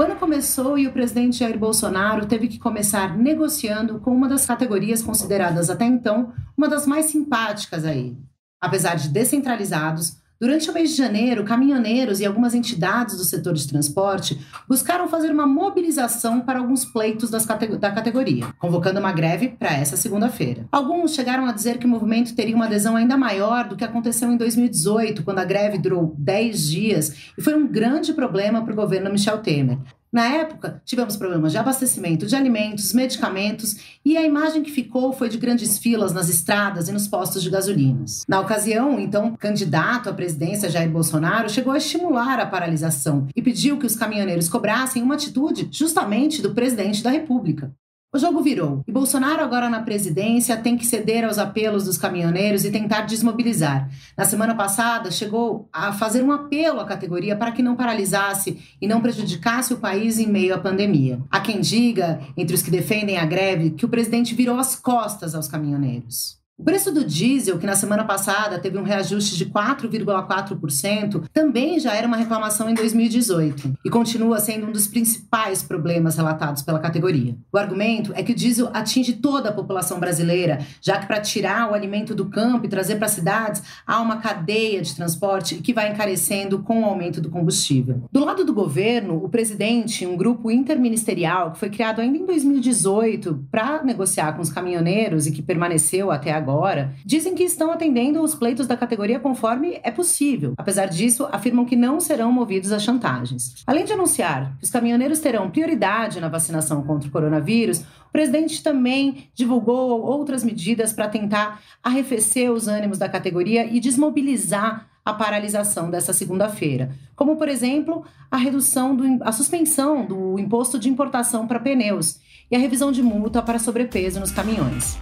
O ano começou e o presidente Jair Bolsonaro teve que começar negociando com uma das categorias consideradas até então uma das mais simpáticas a ele. Apesar de descentralizados, Durante o mês de janeiro, caminhoneiros e algumas entidades do setor de transporte buscaram fazer uma mobilização para alguns pleitos cate da categoria, convocando uma greve para essa segunda-feira. Alguns chegaram a dizer que o movimento teria uma adesão ainda maior do que aconteceu em 2018, quando a greve durou 10 dias e foi um grande problema para o governo Michel Temer. Na época, tivemos problemas de abastecimento de alimentos, medicamentos e a imagem que ficou foi de grandes filas nas estradas e nos postos de gasolinas. Na ocasião, então, candidato à presidência Jair Bolsonaro chegou a estimular a paralisação e pediu que os caminhoneiros cobrassem uma atitude justamente do presidente da República. O jogo virou e Bolsonaro, agora na presidência, tem que ceder aos apelos dos caminhoneiros e tentar desmobilizar. Na semana passada, chegou a fazer um apelo à categoria para que não paralisasse e não prejudicasse o país em meio à pandemia. Há quem diga, entre os que defendem a greve, que o presidente virou as costas aos caminhoneiros. O preço do diesel, que na semana passada teve um reajuste de 4,4%, também já era uma reclamação em 2018 e continua sendo um dos principais problemas relatados pela categoria. O argumento é que o diesel atinge toda a população brasileira, já que para tirar o alimento do campo e trazer para as cidades há uma cadeia de transporte que vai encarecendo com o aumento do combustível. Do lado do governo, o presidente, um grupo interministerial que foi criado ainda em 2018 para negociar com os caminhoneiros e que permaneceu até agora, agora, dizem que estão atendendo os pleitos da categoria conforme é possível. Apesar disso, afirmam que não serão movidos a chantagens. Além de anunciar que os caminhoneiros terão prioridade na vacinação contra o coronavírus, o presidente também divulgou outras medidas para tentar arrefecer os ânimos da categoria e desmobilizar a paralisação dessa segunda-feira, como por exemplo a redução do a suspensão do imposto de importação para pneus e a revisão de multa para sobrepeso nos caminhões.